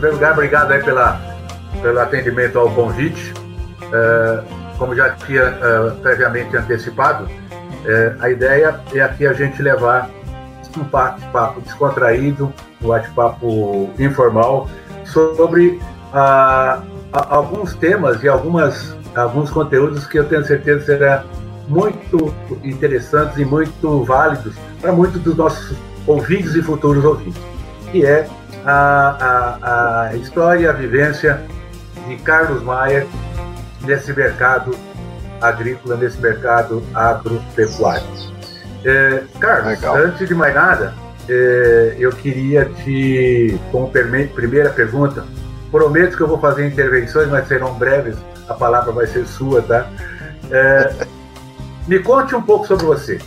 Primeiro lugar, obrigado aí pela, pelo atendimento ao convite. É, como já tinha é, previamente antecipado, é, a ideia é aqui a gente levar um bate-papo descontraído, um bate-papo informal sobre alguns temas e algumas, alguns conteúdos que eu tenho certeza serão muito interessantes e muito válidos para muitos dos nossos ouvintes e futuros ouvintes, que é a, a, a história e a vivência de Carlos Maia nesse mercado agrícola, nesse mercado agropecuário. É, Carlos, Legal. antes de mais nada, é, eu queria te, como primeira pergunta, prometo que eu vou fazer intervenções, mas serão breves, a palavra vai ser sua, tá? É, me conte um pouco sobre você.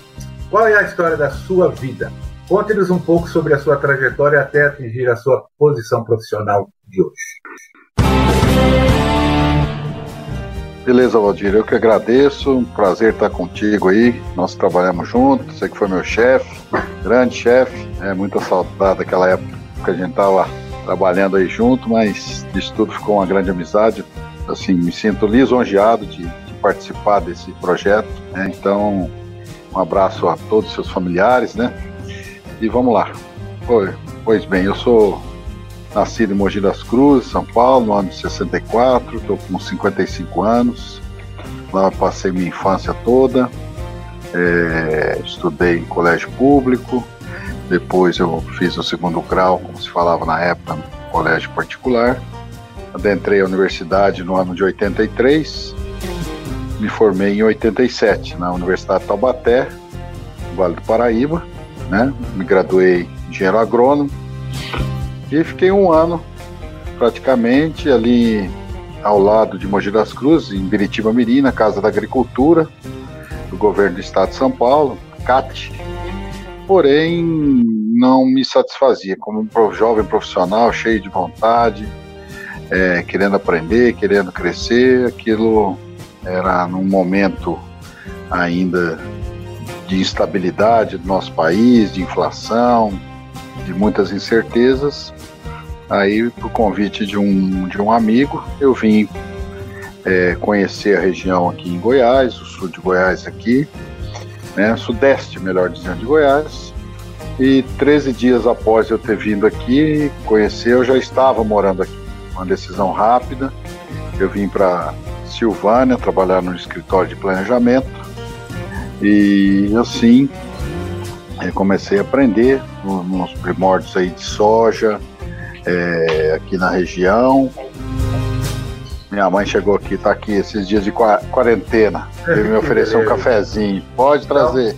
Qual é a história da sua vida? Conte-nos um pouco sobre a sua trajetória até atingir a sua posição profissional de hoje. Beleza, Valdir, eu que agradeço, um prazer estar contigo aí. Nós trabalhamos juntos, você que foi meu chefe, grande chefe, é muita saudade daquela época que a gente estava trabalhando aí junto, mas isso tudo ficou uma grande amizade. Assim, me sinto lisonjeado de, de participar desse projeto. Né? Então, um abraço a todos os seus familiares, né? E vamos lá. Pois bem, eu sou nascido em Mogi das Cruzes, São Paulo, no ano de 64, estou com 55 anos. Lá passei minha infância toda. É, estudei em colégio público, depois eu fiz o segundo grau, como se falava na época, no colégio particular. Adentrei a universidade no ano de 83, me formei em 87 na Universidade de Taubaté, Vale do Paraíba né? Me graduei em engenheiro agrônomo e fiquei um ano praticamente ali ao lado de Mogi das Cruzes, em Biritiba Mirim, na Casa da Agricultura, do governo do estado de São Paulo, CAT. Porém, não me satisfazia como um jovem profissional, cheio de vontade, é, querendo aprender, querendo crescer. Aquilo era num momento ainda de instabilidade do nosso país, de inflação, de muitas incertezas. Aí, por convite de um, de um amigo, eu vim é, conhecer a região aqui em Goiás, o sul de Goiás aqui, né, sudeste, melhor dizendo, de Goiás. E 13 dias após eu ter vindo aqui conhecer, eu já estava morando aqui. Uma decisão rápida. Eu vim para Silvânia trabalhar no escritório de planejamento e assim comecei a aprender nos primórdios aí de soja, é, aqui na região. Minha mãe chegou aqui, tá aqui esses dias de quarentena. Ele me ofereceu um cafezinho. Pode trazer.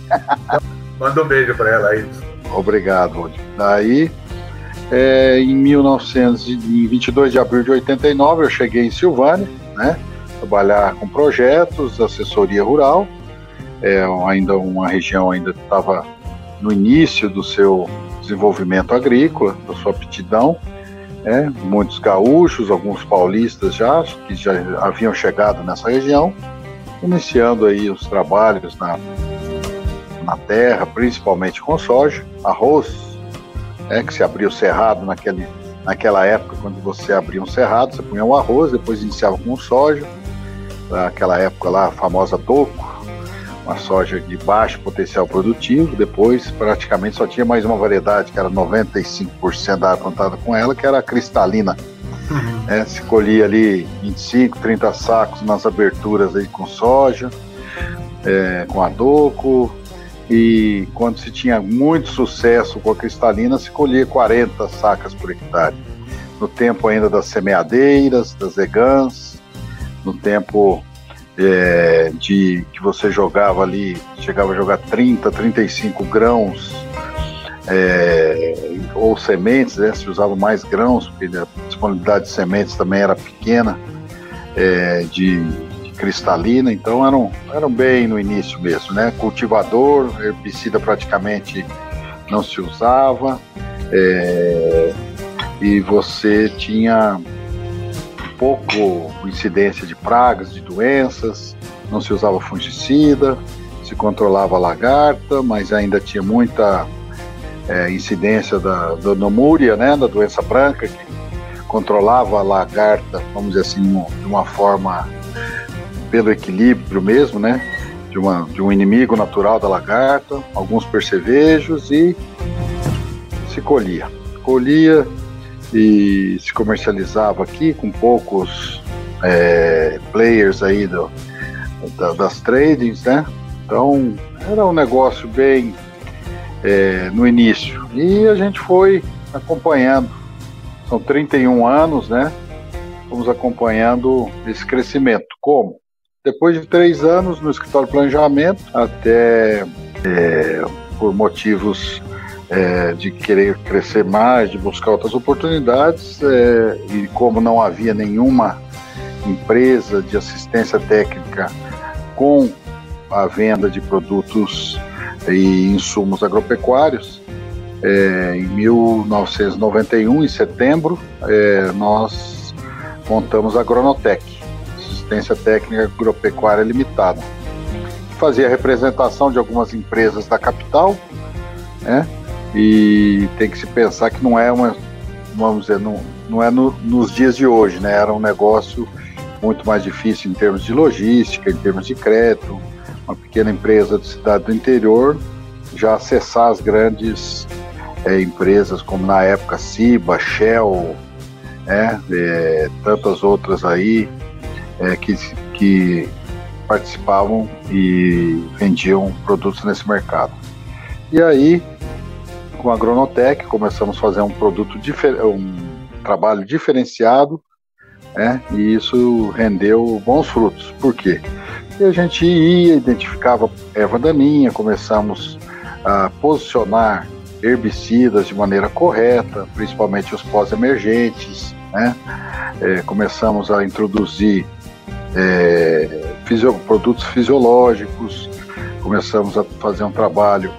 Manda um beijo para ela aí. Obrigado. Daí, é, em 1922 de abril de 89, eu cheguei em Silvânia, né? Trabalhar com projetos, assessoria rural é ainda uma região ainda estava no início do seu desenvolvimento agrícola, da sua aptidão. É, muitos gaúchos, alguns paulistas já que já haviam chegado nessa região, iniciando aí os trabalhos na, na terra, principalmente com soja, arroz, é, que se abria o cerrado naquele, naquela época, quando você abria um cerrado, você punha o arroz, depois iniciava com soja, naquela época lá, a famosa toco, uma soja de baixo potencial produtivo, depois praticamente só tinha mais uma variedade, que era 95% da área plantada com ela, que era a cristalina. Uhum. É, se colhia ali 25, 30 sacos nas aberturas aí com soja, é, com adoco, e quando se tinha muito sucesso com a cristalina, se colhia 40 sacas por hectare. No tempo ainda das semeadeiras, das egãs, no tempo é, de que você jogava ali, chegava a jogar 30, 35 grãos é, ou sementes, né? Se usava mais grãos, porque a disponibilidade de sementes também era pequena, é, de, de, cristalina, então eram, eram bem no início mesmo, né? Cultivador, herbicida praticamente não se usava, é, e você tinha pouco incidência de pragas, de doenças, não se usava fungicida, se controlava a lagarta, mas ainda tinha muita é, incidência da, da nomúria, né, da doença branca, que controlava a lagarta, vamos dizer assim, de uma forma pelo equilíbrio mesmo, né, de, uma, de um inimigo natural da lagarta, alguns percevejos e se colhia. Colhia e se comercializava aqui com poucos é, players aí do, da, das tradings, né? Então era um negócio bem é, no início e a gente foi acompanhando. São 31 anos, né? Fomos acompanhando esse crescimento. Como? Depois de três anos no escritório de planejamento, até é, por motivos é, de querer crescer mais, de buscar outras oportunidades, é, e como não havia nenhuma empresa de assistência técnica com a venda de produtos e insumos agropecuários, é, em 1991, em setembro, é, nós montamos a Agronotec, Assistência Técnica Agropecuária Limitada, que fazia representação de algumas empresas da capital, né, e tem que se pensar que não é uma, vamos dizer, não, não é no, nos dias de hoje, né? Era um negócio muito mais difícil em termos de logística, em termos de crédito. Uma pequena empresa de cidade do interior já acessar as grandes é, empresas como na época Ciba, Shell, é, é, tantas outras aí é, que, que participavam e vendiam produtos nesse mercado. E aí com a Agronotec, começamos a fazer um produto um trabalho diferenciado, né? E isso rendeu bons frutos. Por quê? E a gente ia, identificava erva daninha, começamos a posicionar herbicidas de maneira correta, principalmente os pós-emergentes, né? É, começamos a introduzir é, fisio produtos fisiológicos, começamos a fazer um trabalho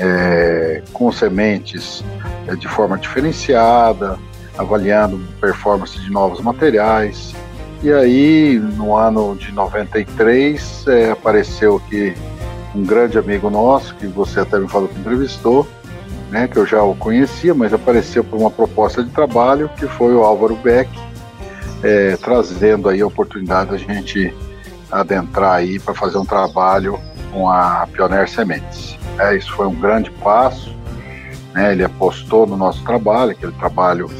é, com sementes é, de forma diferenciada, avaliando performance de novos materiais. E aí, no ano de 93, é, apareceu aqui um grande amigo nosso, que você até me falou que entrevistou, né, que eu já o conhecia, mas apareceu por uma proposta de trabalho, que foi o Álvaro Beck, é, trazendo aí a oportunidade da gente adentrar aí para fazer um trabalho com a Pioneer Sementes. É, isso foi um grande passo. Né? Ele apostou no nosso trabalho, aquele trabalho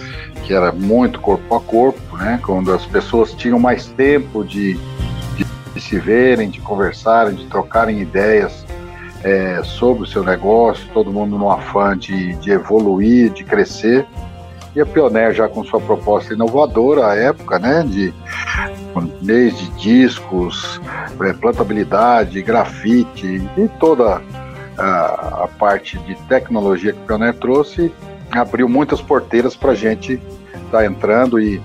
que era muito corpo a corpo, né? quando as pessoas tinham mais tempo de, de, de se verem, de conversarem, de trocarem ideias é, sobre o seu negócio, todo mundo no afã de, de evoluir, de crescer. E a Pioneer já com sua proposta inovadora à época, né, de desde discos, é, plantabilidade, grafite e toda a, a parte de tecnologia que o Pioneer trouxe abriu muitas porteiras para a gente estar tá entrando e,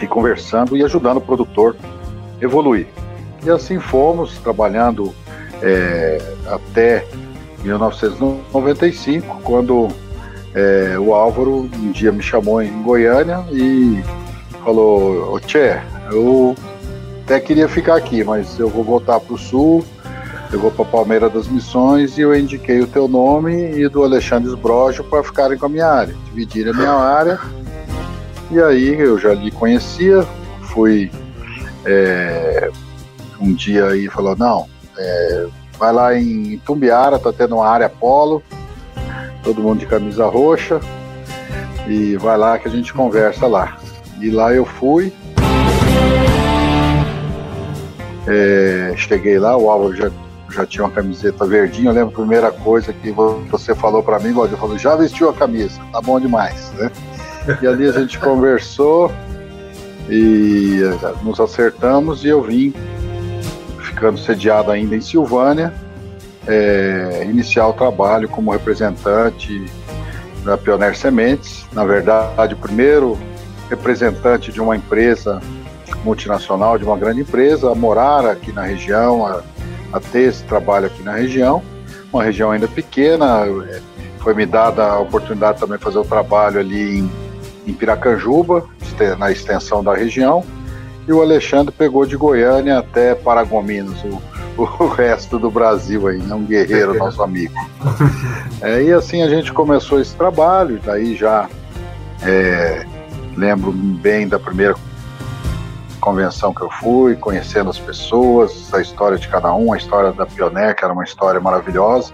e conversando e ajudando o produtor evoluir. E assim fomos, trabalhando é, até 1995, quando é, o Álvaro um dia me chamou em Goiânia e falou: Tchê, eu até queria ficar aqui, mas eu vou voltar para o Sul vou para Palmeira das Missões e eu indiquei o teu nome e do Alexandre Esbrojo para ficarem com a minha área, dividirem a minha área. E aí eu já lhe conhecia, fui é, um dia aí falou, não, é, vai lá em Tumbiara, tá tendo uma área polo, todo mundo de camisa roxa, e vai lá que a gente conversa lá. E lá eu fui. É, cheguei lá, o Álvaro já já tinha uma camiseta verdinha. Eu lembro a primeira coisa que você falou para mim, Valdir, falou: já vestiu a camisa, tá bom demais, né? E ali a gente conversou e eh, nos acertamos e eu vim ficando sediado ainda em Silvânia. é, iniciar o trabalho como representante da Pioneer Sementes. Na verdade, o primeiro representante de uma empresa multinacional, de uma grande empresa, a morar aqui na região, a, a ter esse trabalho aqui na região. Uma região ainda pequena, é, foi me dada a oportunidade também de fazer o trabalho ali em, em Piracanjuba, na extensão da região. E o Alexandre pegou de Goiânia até Paragominas, o, o resto do Brasil aí, né? um guerreiro, nosso amigo. É, e assim a gente começou esse trabalho, daí já é, lembro bem da primeira convenção que eu fui, conhecendo as pessoas, a história de cada um, a história da Pioneer, que era uma história maravilhosa.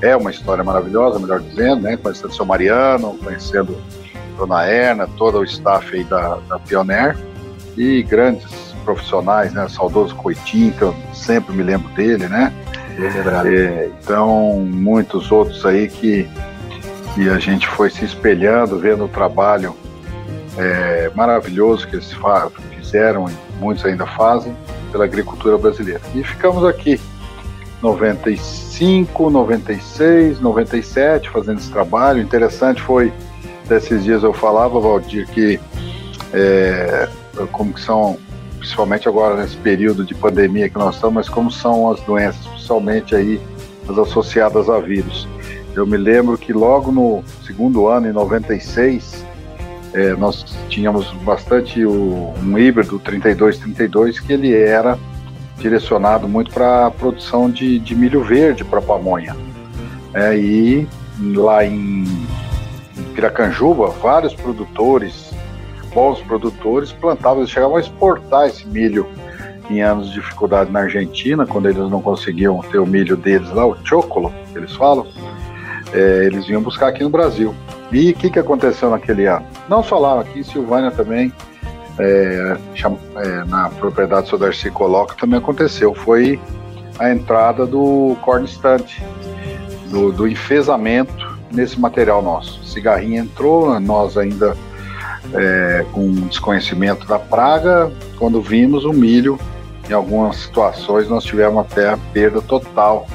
É uma história maravilhosa, melhor dizendo, né? Conhecendo o seu Mariano, conhecendo a Dona Erna, todo o staff aí da, da Pioneer e grandes profissionais, né? O saudoso Coitinho, que eu sempre me lembro dele, né? É, então, muitos outros aí que, que a gente foi se espelhando, vendo o trabalho é, maravilhoso que eles fizeram e muitos ainda fazem pela agricultura brasileira. E ficamos aqui, 95, 96, 97, fazendo esse trabalho. Interessante foi, desses dias eu falava, Valdir, que é, como que são principalmente agora nesse período de pandemia que nós estamos, mas como são as doenças, principalmente aí as associadas a vírus. Eu me lembro que logo no segundo ano, em 96, é, nós tínhamos bastante o, um híbrido 3232 que ele era direcionado muito para a produção de, de, milho verde para pamonha. É, e lá em, Piracanjuba, vários produtores bons produtores plantavam, eles chegavam a exportar esse milho em anos de dificuldade na Argentina, quando eles não conseguiam ter o milho deles lá, o chocolo, eles falam, é, eles vinham buscar aqui no Brasil. E o que, que aconteceu naquele ano? Não só lá, aqui em Silvânia também, é, é, na propriedade do Darcy Coloca também aconteceu. Foi a entrada do cornstante, do, do enfesamento nesse material nosso. Cigarrinho entrou, nós ainda é, com desconhecimento da praga, quando vimos o milho, em algumas situações nós tivemos até a perda total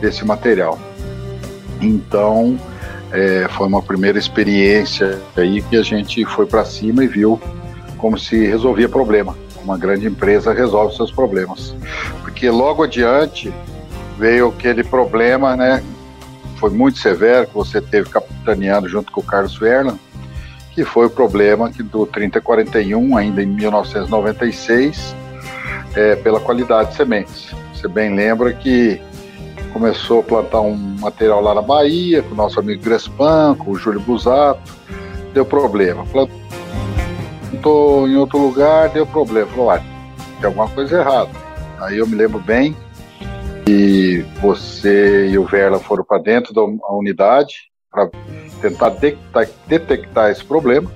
desse material. Então, é, foi uma primeira experiência aí que a gente foi para cima e viu como se resolvia problema. Uma grande empresa resolve seus problemas. Porque logo adiante veio aquele problema, né? Foi muito severo que você teve capitaneando junto com o Carlos Werner, que foi o problema que do 3041, ainda em 1996, é, pela qualidade de sementes. Você bem lembra que começou a plantar um material lá na Bahia, com o nosso amigo Grespan, com o Júlio Busato, deu problema. Plantou em outro lugar, deu problema. Falou, tem alguma coisa errada. Aí eu me lembro bem que você e o Verla foram para dentro da unidade para tentar detectar, detectar esse problema.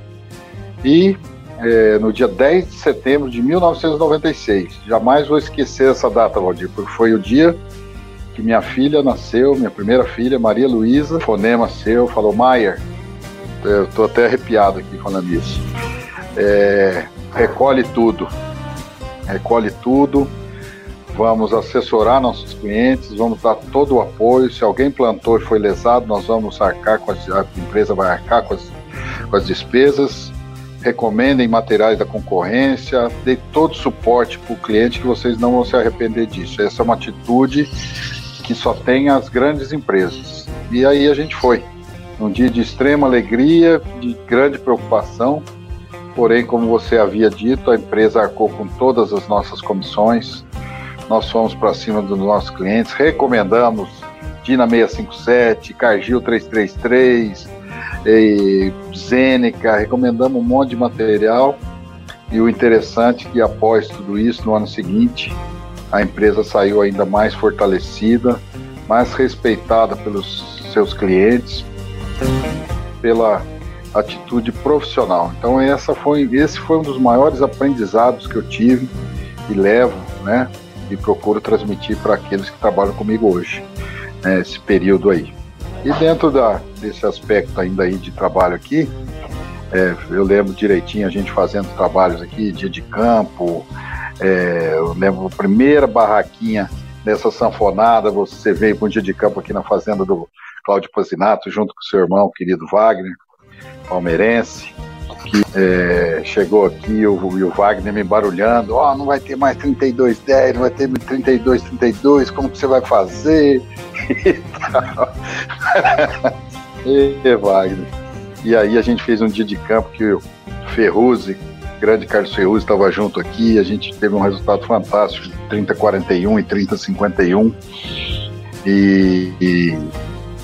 E é, no dia 10 de setembro de 1996, jamais vou esquecer essa data, Valdir, porque foi o dia que minha filha nasceu, minha primeira filha, Maria Luísa, fonema seu, falou Maier. Eu estou até arrepiado aqui falando isso. É, recolhe tudo, recolhe tudo, vamos assessorar nossos clientes, vamos dar todo o apoio. Se alguém plantou e foi lesado, nós vamos arcar com as, a empresa vai arcar com as, com as despesas. Recomendem materiais da concorrência, dê todo o suporte para o cliente que vocês não vão se arrepender disso. Essa é uma atitude que só tem as grandes empresas. E aí a gente foi. Um dia de extrema alegria, de grande preocupação, porém, como você havia dito, a empresa arcou com todas as nossas comissões, nós fomos para cima dos nossos clientes, recomendamos Dina 657, Cargill 333, e Zeneca, recomendamos um monte de material. E o interessante é que após tudo isso, no ano seguinte, a empresa saiu ainda mais fortalecida, mais respeitada pelos seus clientes, pela atitude profissional. Então essa foi, esse foi um dos maiores aprendizados que eu tive e levo, né, e procuro transmitir para aqueles que trabalham comigo hoje, né, esse período aí. E dentro da, desse aspecto ainda aí de trabalho aqui, é, eu lembro direitinho a gente fazendo trabalhos aqui, dia de campo, é, eu lembro a primeira barraquinha nessa sanfonada, você veio para um dia de campo aqui na fazenda do Cláudio Pazinato, junto com seu irmão, querido Wagner, palmeirense, que é, chegou aqui o, o, Wagner me embarulhando, ó, oh, não vai ter mais 32-10, não vai ter 32-32, como que você vai fazer? e tal. e, Wagner. E aí a gente fez um dia de campo que o Ferruzzi, grande Carlos Ferruzzi, estava junto aqui, a gente teve um resultado fantástico, 30-41 e 30-51. E, e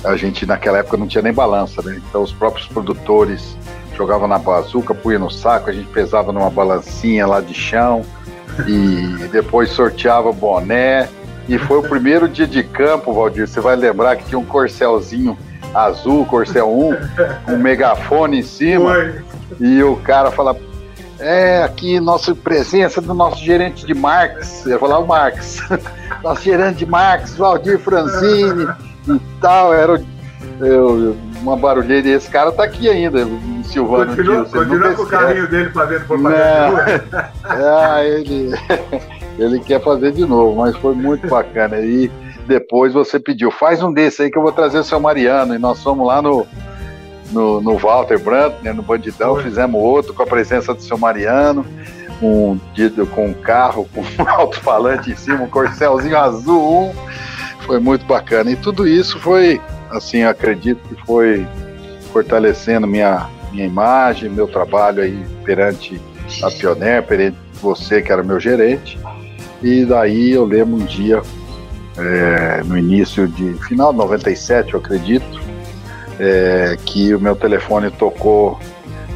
a gente naquela época não tinha nem balança, né? Então os próprios produtores jogavam na bazuca, punha no saco, a gente pesava numa balancinha lá de chão e depois sorteava boné. E foi o primeiro dia de campo, Valdir. Você vai lembrar que tinha um corcelzinho azul, corcel 1, um megafone em cima. Foi. E o cara fala: É, aqui nossa presença do nosso gerente de Marx. Eu ia falar o Marx. nosso gerente de Marx, Valdir Franzini e tal. Era o eu, uma barulheira. E esse cara tá aqui ainda, o Silvano. Continua, continua com o carrinho dele fazendo propaganda. ah, ele, ele quer fazer de novo, mas foi muito bacana. E depois você pediu, faz um desse aí que eu vou trazer o seu Mariano. E nós fomos lá no, no, no Walter Brandt, né, no Bandidão, fizemos outro com a presença do seu Mariano. Um, com um carro, com um alto-falante em cima, um corcelzinho azul, foi muito bacana. E tudo isso foi assim, acredito que foi fortalecendo minha, minha imagem, meu trabalho aí perante a Pioneer, perante você que era meu gerente. E daí eu lembro um dia, é, no início de final de 97, eu acredito, é, que o meu telefone tocou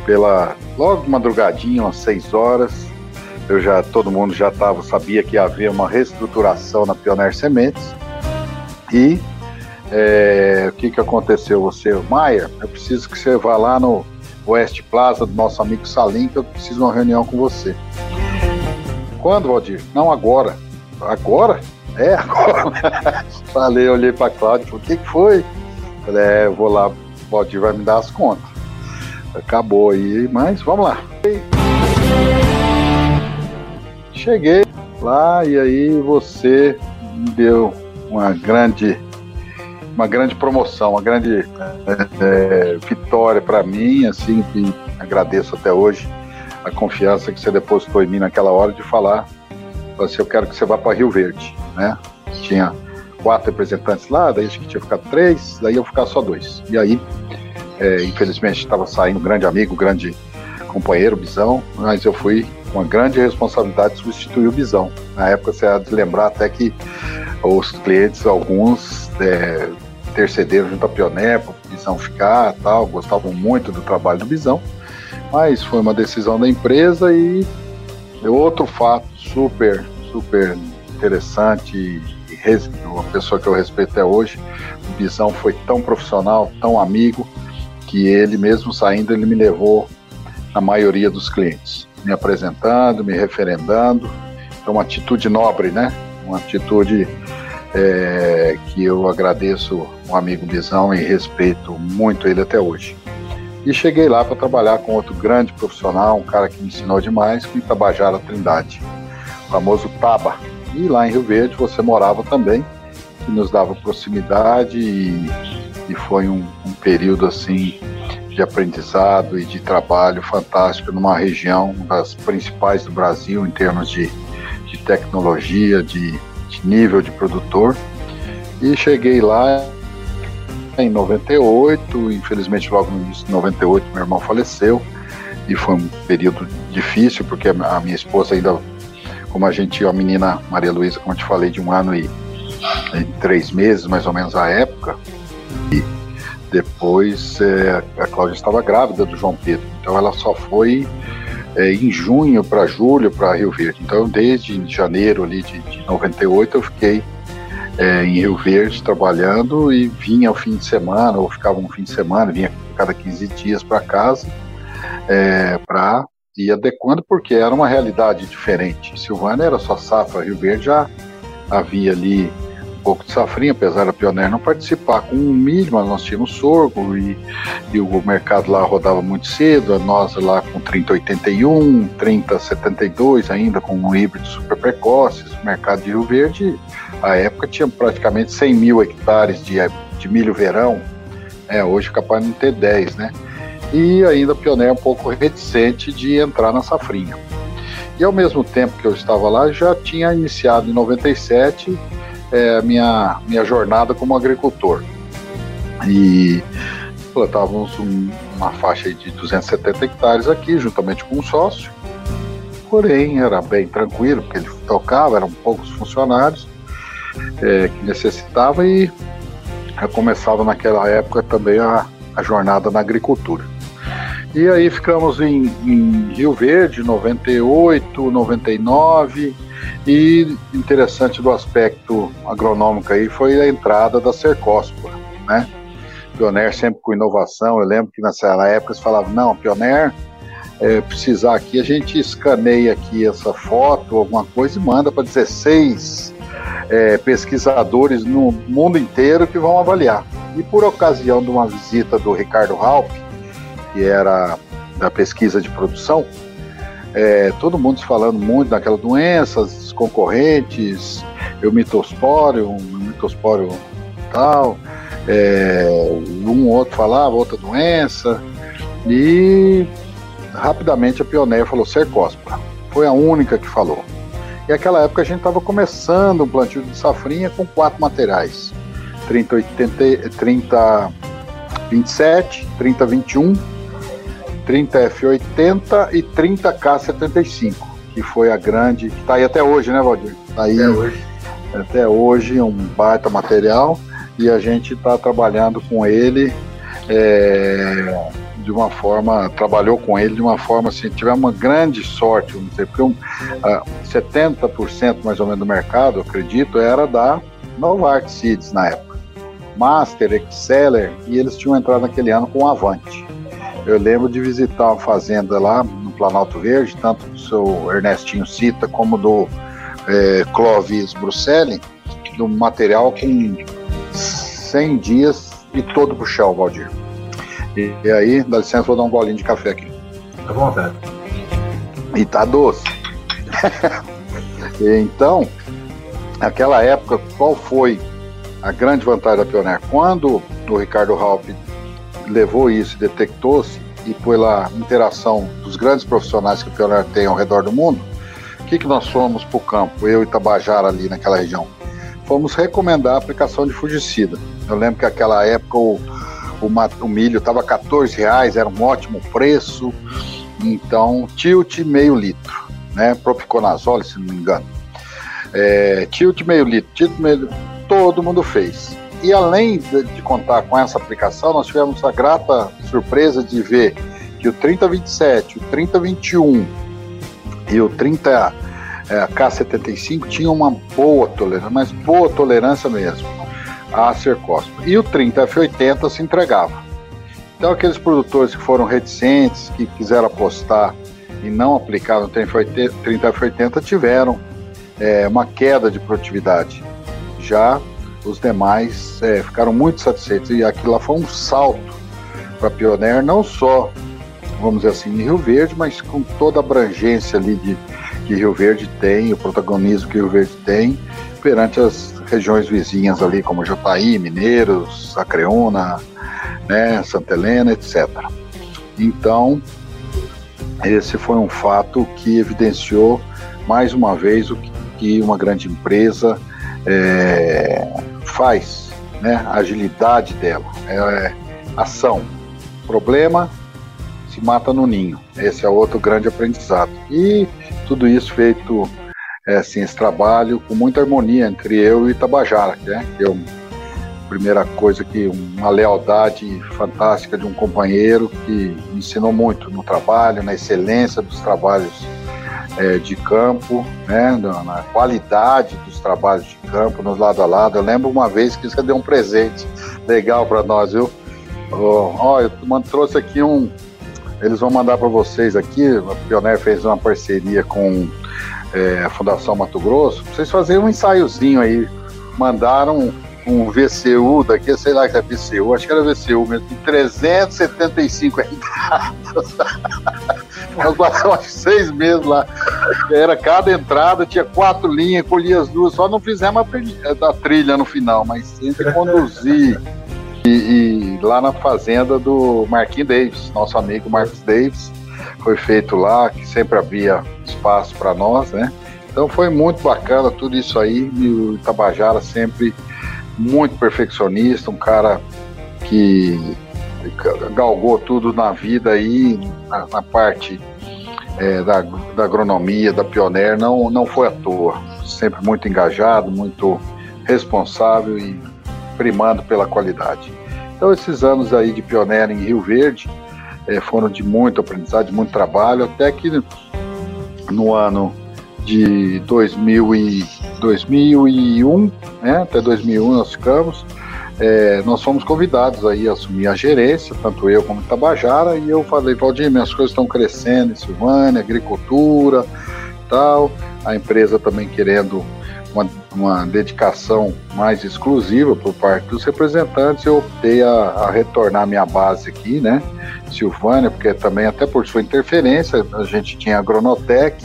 pela logo madrugadinha, umas 6 horas. Eu já todo mundo já tava, sabia que ia haver uma reestruturação na Pioneer Sementes. E é, o que, que aconteceu? Você, Maia, eu preciso que você vá lá no West Plaza do nosso amigo Salim, que eu preciso de uma reunião com você. Quando, Valdir? Não agora. Agora? É, agora. Falei, olhei para Cláudio, o que, que foi? Falei, é, eu vou lá, o Valdir vai me dar as contas. Acabou aí, mas vamos lá. Cheguei lá e aí você me deu uma grande uma grande promoção, uma grande é, vitória para mim, assim, que agradeço até hoje a confiança que você depositou em mim naquela hora de falar, assim, eu quero que você vá para Rio Verde, né? Tinha quatro representantes lá, daí acho que tinha ficado três, daí eu ficar só dois. E aí, é, infelizmente, estava saindo um grande amigo, um grande companheiro, Bisão, mas eu fui com uma grande responsabilidade de substituir o Bisão. Na época, você há de lembrar até que os clientes, alguns, é, junto à Pioneer para o Bisão ficar tal, gostavam muito do trabalho do Bisão, mas foi uma decisão da empresa e outro fato super, super interessante uma pessoa que eu respeito até hoje, o Bisão foi tão profissional, tão amigo, que ele mesmo saindo, ele me levou na maioria dos clientes, me apresentando, me referendando, então uma atitude nobre, né? Uma atitude é, que eu agradeço um amigo Bisão e respeito muito ele até hoje. E cheguei lá para trabalhar com outro grande profissional, um cara que me ensinou demais, com Itabajara Trindade, o famoso Taba. E lá em Rio Verde você morava também, que nos dava proximidade e, e foi um, um período assim de aprendizado e de trabalho fantástico numa região das principais do Brasil em termos de, de tecnologia, de de nível de produtor. E cheguei lá em 98, infelizmente logo no início de 98 meu irmão faleceu e foi um período difícil porque a minha esposa ainda, como a gente a menina Maria Luísa, como eu te falei, de um ano e, e, três meses mais ou menos a época, e depois é, a Cláudia estava grávida do João Pedro, então ela só foi é, em junho para julho para Rio Verde. Então, desde janeiro ali de, de 98, eu fiquei é, em Rio Verde trabalhando e vinha ao fim de semana, ou ficava um fim de semana, vinha cada 15 dias para casa é, para ir adequando, porque era uma realidade diferente. Silvânia era só safra, Rio Verde já havia ali pouco de safrinha, apesar da Pioneer não participar com o milho, mas nós tínhamos sorgo e, e o mercado lá rodava muito cedo, nós lá com 3081, 3072 ainda com um híbrido super precoces, o mercado de Rio Verde, a época tinha praticamente 100 mil hectares de, de milho verão, é, hoje capaz de não ter 10, né? E ainda a Pioneer um pouco reticente de entrar na safrinha. E ao mesmo tempo que eu estava lá, já tinha iniciado em 97 é, minha, minha jornada como agricultor. E plantávamos um, uma faixa de 270 hectares aqui, juntamente com um sócio. Porém, era bem tranquilo, porque ele tocava, eram poucos funcionários é, que necessitava e eu começava naquela época também a, a jornada na agricultura. E aí ficamos em, em Rio Verde, 98, 99 e interessante do aspecto agronômico aí foi a entrada da Cercóspora, né? Pioneer sempre com inovação. Eu lembro que nessa época eles falavam, não, Pioneer, é, precisar aqui, a gente escaneia aqui essa foto, alguma coisa, e manda para 16 é, pesquisadores no mundo inteiro que vão avaliar. E por ocasião de uma visita do Ricardo Halp, que era da pesquisa de produção, é, todo mundo falando muito daquela doença, os concorrentes, o mitospóreo, o mitospóreo tal, é, um outro falava outra doença, e rapidamente a pioneira falou cercóspora. Foi a única que falou. E naquela época a gente estava começando um plantio de safrinha com quatro materiais: 30, 80, 30 27, 30 21 30F80 e 30K75, que foi a grande, que está aí até hoje, né, Valdir? Tá aí até hoje. Até hoje, um baita material, e a gente está trabalhando com ele é, de uma forma, trabalhou com ele de uma forma assim, tivemos uma grande sorte, vamos dizer, porque um, uh, 70% mais ou menos do mercado, acredito, era da Novart Seeds na época. Master, Exceller, e eles tinham entrado naquele ano com o Avante. Eu lembro de visitar uma fazenda lá no Planalto Verde, tanto do seu Ernestinho Cita como do é, Clovis Bruxelles, do material com 100 dias e todo pro chão, Valdir. E, e, aí, dá licença, vou dar um golinho de café aqui. Tá vontade. E tá doce. então, naquela época, qual foi a grande vantagem da Pioneer? Quando o Ricardo Halp levou isso, detectou-se e pela interação dos grandes profissionais que o Pioneer tem ao redor do mundo, o que, que nós fomos para o campo, eu e Tabajara ali naquela região? Fomos recomendar a aplicação de fungicida. Eu lembro que naquela época o, o, o milho estava 14 reais, era um ótimo preço, então tilt meio litro, né? Propiconazole, se não me engano. É, tilt meio litro, tilt meio todo mundo fez. E além de, de, contar com essa aplicação, nós tivemos a grata surpresa de ver que o 3027, o 3021 e o 30 é, K75 tinham uma boa tolerância, mas boa tolerância mesmo a cercóspora. E o 30F80 se entregava. Então aqueles produtores que foram reticentes, que quiseram apostar e não aplicar no 30F80 tiveram é, uma queda de produtividade. Já os demais é, ficaram muito satisfeitos e aquilo lá foi um salto para a Pioneer, não só, vamos dizer assim, em Rio Verde, mas com toda a abrangência ali de, que Rio Verde tem, o protagonismo que Rio Verde tem perante as regiões vizinhas ali, como Jataí, Mineiros, Acreúna, né, Santa Helena, etc. Então, esse foi um fato que evidenciou mais uma vez o que uma grande empresa é, faz, né? A agilidade dela, é, é, ação. Problema se mata no ninho. Esse é outro grande aprendizado. E tudo isso feito, é, assim, esse trabalho com muita harmonia entre eu e Tabajara, né? que é primeira coisa que uma lealdade fantástica de um companheiro que me ensinou muito no trabalho, na excelência dos trabalhos é, de campo, né, na qualidade dos trabalhos de campo, nos lado a lado. Eu lembro uma vez que você deu um presente legal para nós, viu? Ó, oh, eu trouxe aqui um. Eles vão mandar para vocês aqui. A Pioneer fez uma parceria com é, a Fundação Mato Grosso. Pra vocês fazerem um ensaiozinho aí mandaram um VCU daqui, sei lá que é VCU, acho que era VCU mesmo, 375 entradas. Nós passamos seis meses lá. Era cada entrada, tinha quatro linhas, colhia as duas, só não fizemos a, trilha no final, mas sempre conduzir. E, e, lá na fazenda do Marquinhos Davis, nosso amigo Marcos Davis, foi feito lá, que sempre havia espaço para nós, né? Então foi muito bacana tudo isso aí. E o Itabajara sempre muito perfeccionista, um cara que galgou tudo na vida aí, na, na parte é, da, da agronomia, da Pioneer, não, não foi à toa. Sempre muito engajado, muito responsável e primando pela qualidade. Então, esses anos aí de Pioneer em Rio Verde é, foram de muito aprendizado, de muito trabalho, até que no ano de 2000 e 2001, né, até 2001 nós ficamos, é, nós fomos convidados aí a assumir a gerência, tanto eu como Tabajara, e eu falei, Valdir, minhas coisas estão crescendo em Silvânia, agricultura tal, a empresa também querendo uma, uma dedicação mais exclusiva por parte dos representantes, eu optei a, a retornar minha base aqui, né, Silvânia, porque também até por sua interferência, a gente tinha a Agronotec,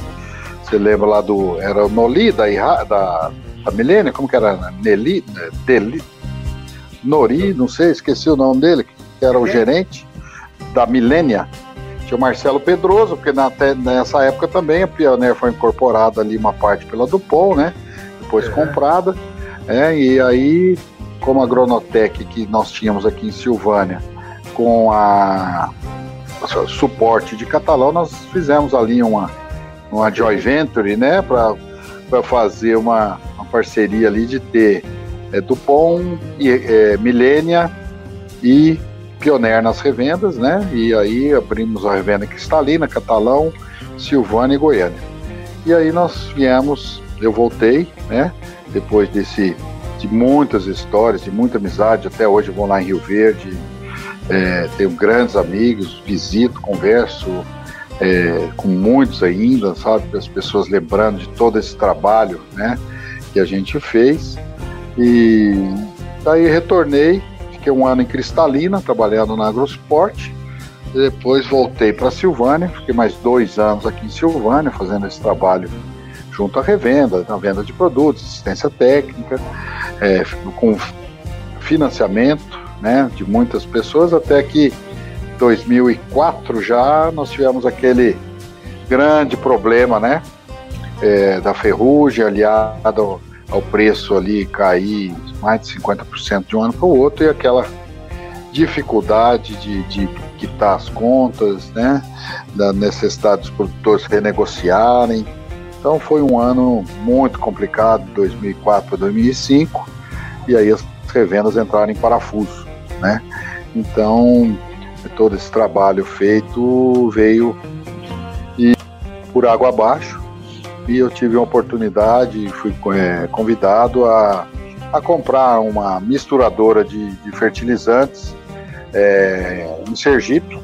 você lembra lá do. Era o Noli da, da, da Milênia? Como que era? Neli? Deli, Nori, não sei, esqueci o nome dele, que era o gerente da Milênia. Tinha o Marcelo Pedroso, porque na, nessa época também a Pioneer foi incorporada ali uma parte pela Dupont, né? Depois é. comprada. É, e aí, como a Gronotec que nós tínhamos aqui em Silvânia, com a, a suporte de Catalão, nós fizemos ali uma uma joy venture, né, para fazer uma, uma, parceria ali de ter é, Dupont, e, é, Milênia e Pioneer nas revendas, né, e aí abrimos a revenda Cristalina, Catalão, Silvânia e Goiânia. E aí nós viemos, eu voltei, né, depois desse de muitas histórias, de muita amizade, até hoje vou lá em Rio Verde, é, tenho grandes amigos, visito, converso, é, com muitos ainda, sabe? As pessoas lembrando de todo esse trabalho, né? Que a gente fez. E daí retornei, fiquei um ano em Cristalina, trabalhando na Agrosport. Depois voltei para Silvânia, fiquei mais dois anos aqui em Silvânia, fazendo esse trabalho junto à revenda, na venda de produtos, assistência técnica, é, com financiamento né, de muitas pessoas, até que 2004 já nós tivemos aquele grande problema, né? É, da ferrugem aliado ao, preço ali cair mais de 50% de um ano para o outro e aquela dificuldade de, de quitar as contas, né? Da necessidade dos produtores renegociarem. Então foi um ano muito complicado, 2004 a 2005, e aí as revendas entraram em parafuso, né? Então todo esse trabalho feito veio e por água abaixo e eu tive uma oportunidade, fui é, convidado a, a comprar uma misturadora de, de fertilizantes é, em Sergipe,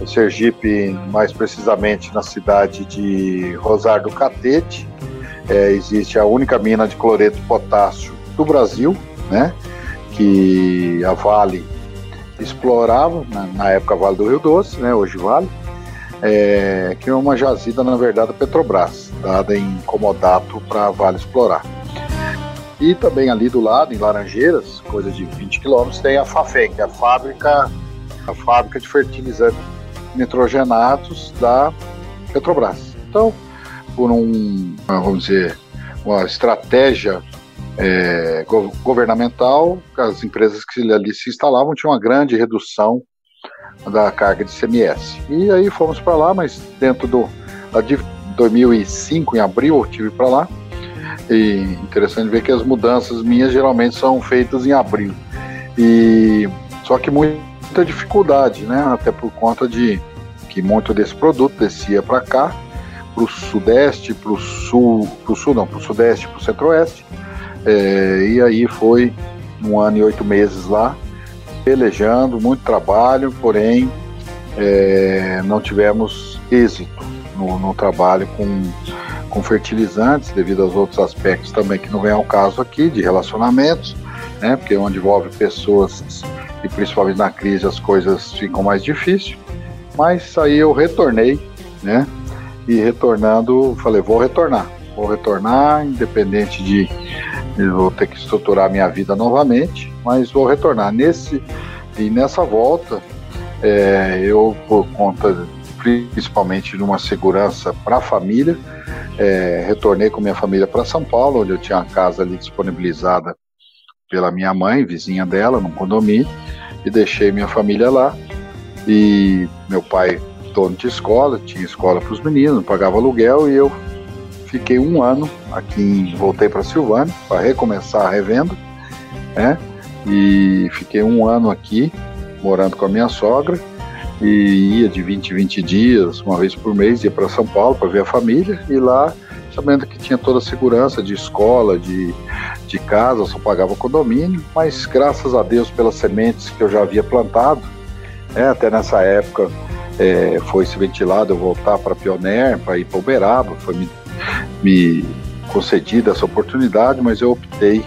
em Sergipe, mais precisamente na cidade de Rosário do Catete, é, existe a única mina de cloreto potássio do Brasil, né? Que a Vale explorava, na, na, época Vale do Rio Doce, né, hoje Vale, é, que é uma jazida, na verdade, da Petrobras, dada em comodato para Vale explorar. E também ali do lado, em Laranjeiras, coisa de 20 quilômetros, tem a FAFEM, que é a fábrica, a fábrica de fertilizantes nitrogenados da Petrobras. Então, por um, vamos dizer, uma estratégia é, governamental, as empresas que ali se instalavam tinham uma grande redução da carga de CMS. E aí fomos para lá, mas dentro do de 2005, em abril, eu tive para lá. E interessante ver que as mudanças minhas geralmente são feitas em abril. E só que muita dificuldade, né? Até por conta de que muito desse produto descia para cá, para o sudeste, para o sul, para o sul não, para o sudeste, para o centro-oeste é, e aí foi um ano e oito meses lá, pelejando, muito trabalho, porém é, não tivemos êxito no, no trabalho com, com fertilizantes, devido aos outros aspectos também que não vem ao caso aqui, de relacionamentos, né? Porque onde envolve pessoas e principalmente na crise as coisas ficam mais difíceis. Mas aí eu retornei, né? E retornando, falei, vou retornar, vou retornar, independente de eu ter que estruturar minha vida novamente, mas vou retornar. Nesse e nessa volta, é, eu por conta principalmente de uma segurança para a família, é, retornei com minha família para São Paulo, onde eu tinha a casa ali disponibilizada pela minha mãe, vizinha dela, num condomínio, e deixei minha família lá. E meu pai, dono de escola, tinha escola para os meninos, pagava aluguel, e eu fiquei um ano aqui, voltei para Silvânia para recomeçar a revenda, né? E fiquei um ano aqui, morando com a minha sogra, e ia de 20 em 20 dias, uma vez por mês, ia para São Paulo para ver a família, e lá, sabendo que tinha toda a segurança de escola, de, de casa, só pagava condomínio, mas graças a Deus pelas sementes que eu já havia plantado, né, até nessa época é, foi se ventilado eu voltar para Pioneer, para ir para Uberaba, foi me me concedida essa oportunidade, mas eu optei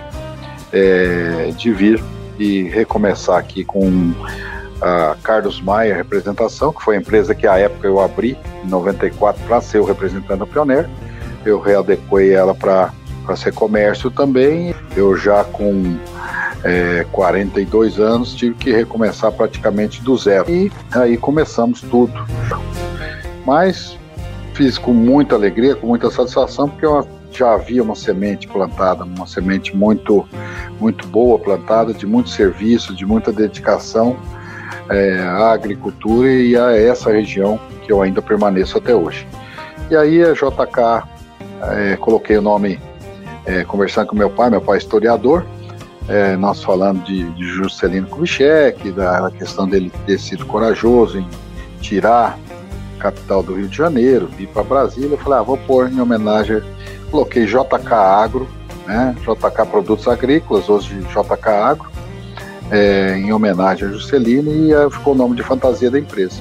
é, de vir e recomeçar aqui com a Carlos Maia Representação, que foi a empresa que à época eu abri, em 94, para ser o representante da Pioneer. Eu readequei ela para ser comércio também. Eu já com é, 42 anos tive que recomeçar praticamente do zero. E aí começamos tudo. Mas fiz com muita alegria, com muita satisfação, porque eu já havia uma semente plantada, uma semente muito, muito boa plantada, de muito serviço, de muita dedicação é, à agricultura e a essa região que eu ainda permaneço até hoje. E aí a JK, é, coloquei o nome, é, conversando com meu pai, meu pai é historiador, é, nós falando de, de Juscelino Kubitschek, da questão dele ter sido corajoso em tirar capital do Rio de Janeiro, vim para Brasília, eu falei, ah, vou pôr em homenagem, coloquei JK Agro, né, JK Produtos Agrícolas, hoje JK Agro, é, em homenagem a Juscelino e é, ficou o nome de fantasia da empresa.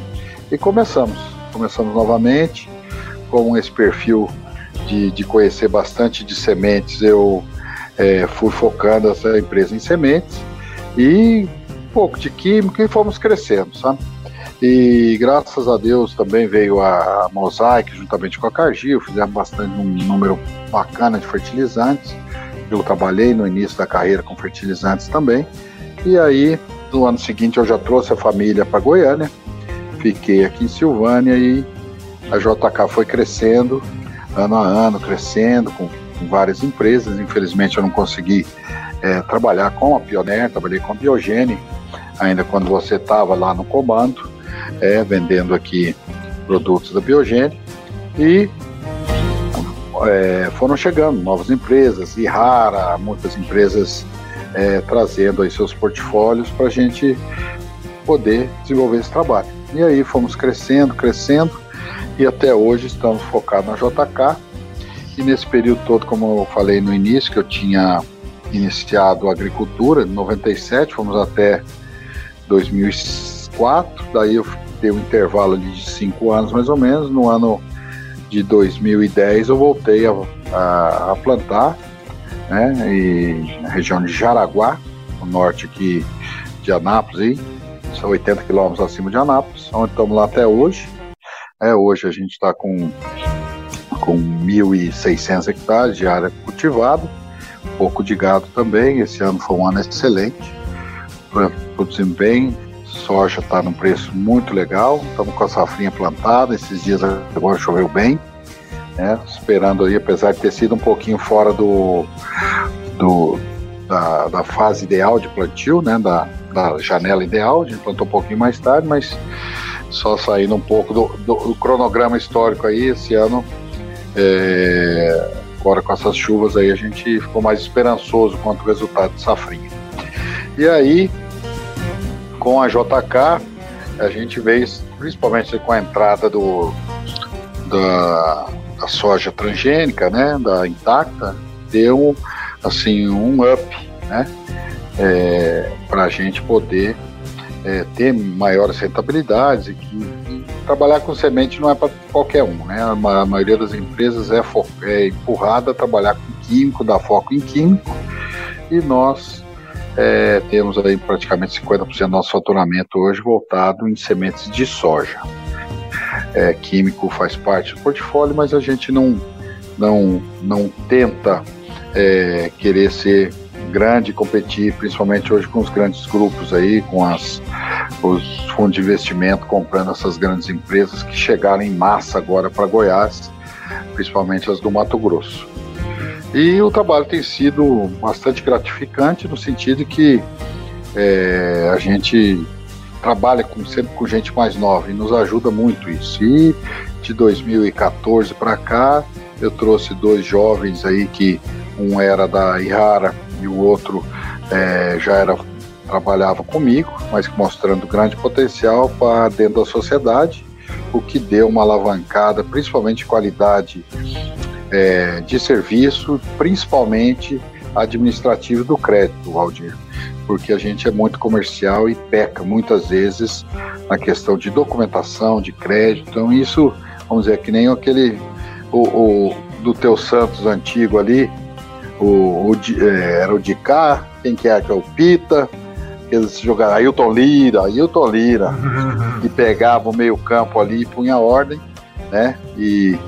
E começamos, começamos novamente com esse perfil de, de conhecer bastante de sementes, eu é, fui focando essa empresa em sementes e um pouco de química e fomos crescendo, sabe? E graças a Deus também veio a, Mosaic juntamente com a Cargill, fizemos bastante um número bacana de fertilizantes. Eu trabalhei no início da carreira com fertilizantes também. E aí, no ano seguinte, eu já trouxe a família para Goiânia, fiquei aqui em Silvânia e a JK foi crescendo, ano a ano, crescendo, com, com várias empresas. Infelizmente, eu não consegui é, trabalhar com a Pioneer, trabalhei com a Biogene, ainda quando você estava lá no comando é, vendendo aqui produtos da Biogênio e é, foram chegando novas empresas, e rara, muitas empresas é, trazendo aí seus portfólios para a gente poder desenvolver esse trabalho. E aí fomos crescendo, crescendo e até hoje estamos focados na JK. E nesse período todo, como eu falei no início, que eu tinha iniciado a agricultura, em 97, fomos até 2004, daí eu ter um intervalo de cinco anos mais ou menos. No ano de 2010 eu voltei a, a, a plantar, né, e na região de Jaraguá, no norte aqui de Anápolis, aí, são 80 quilômetros acima de Anápolis, onde estamos lá até hoje. É, hoje a gente está com, com 1.600 hectares de área cultivada, pouco de gado também. Esse ano foi um ano excelente, produzindo bem, soja está num preço muito legal, estamos com a safrinha plantada, esses dias agora choveu bem, né? esperando aí, apesar de ter sido um pouquinho fora do, do da, da, fase ideal de plantio, né? da, da janela ideal, a gente plantou um pouquinho mais tarde, mas só saindo um pouco do, do, do cronograma histórico aí, esse ano, é, agora com essas chuvas aí, a gente ficou mais esperançoso quanto ao resultado de safrinha. E aí, com a JK, a gente veio, principalmente com a entrada do, da, da soja transgênica, né, da intacta, deu assim um up, né, é, para a gente poder é, ter maiores rentabilidades e que trabalhar com semente não é para qualquer um, né? A, maioria das empresas é, é empurrada a trabalhar com químico, dar foco em químico e nós é, temos aí praticamente 50% do nosso faturamento hoje voltado em sementes de soja. É, químico faz parte do portfólio, mas a gente não, não, não tenta é, querer ser grande, competir, principalmente hoje com os grandes grupos aí, com as, os fundos de investimento comprando essas grandes empresas que chegaram em massa agora para Goiás, principalmente as do Mato Grosso. E o trabalho tem sido bastante gratificante no sentido que é, a gente trabalha com, sempre com gente mais nova e nos ajuda muito isso. E de 2014 para cá, eu trouxe dois jovens aí que um era da Ihara e o outro é, já era trabalhava comigo, mas mostrando grande potencial para dentro da sociedade, o que deu uma alavancada, principalmente de qualidade é, de serviço, principalmente administrativo do crédito, Valdir, porque a gente é muito comercial e peca muitas vezes na questão de documentação, de crédito. Então, isso, vamos dizer, que nem aquele o, o do teu Santos antigo ali, o, o é, era o de cá, quem que é que é o Pita, eles jogaram Ailton Lira, Ailton Lira, que pegava o meio campo ali e punha ordem, né? E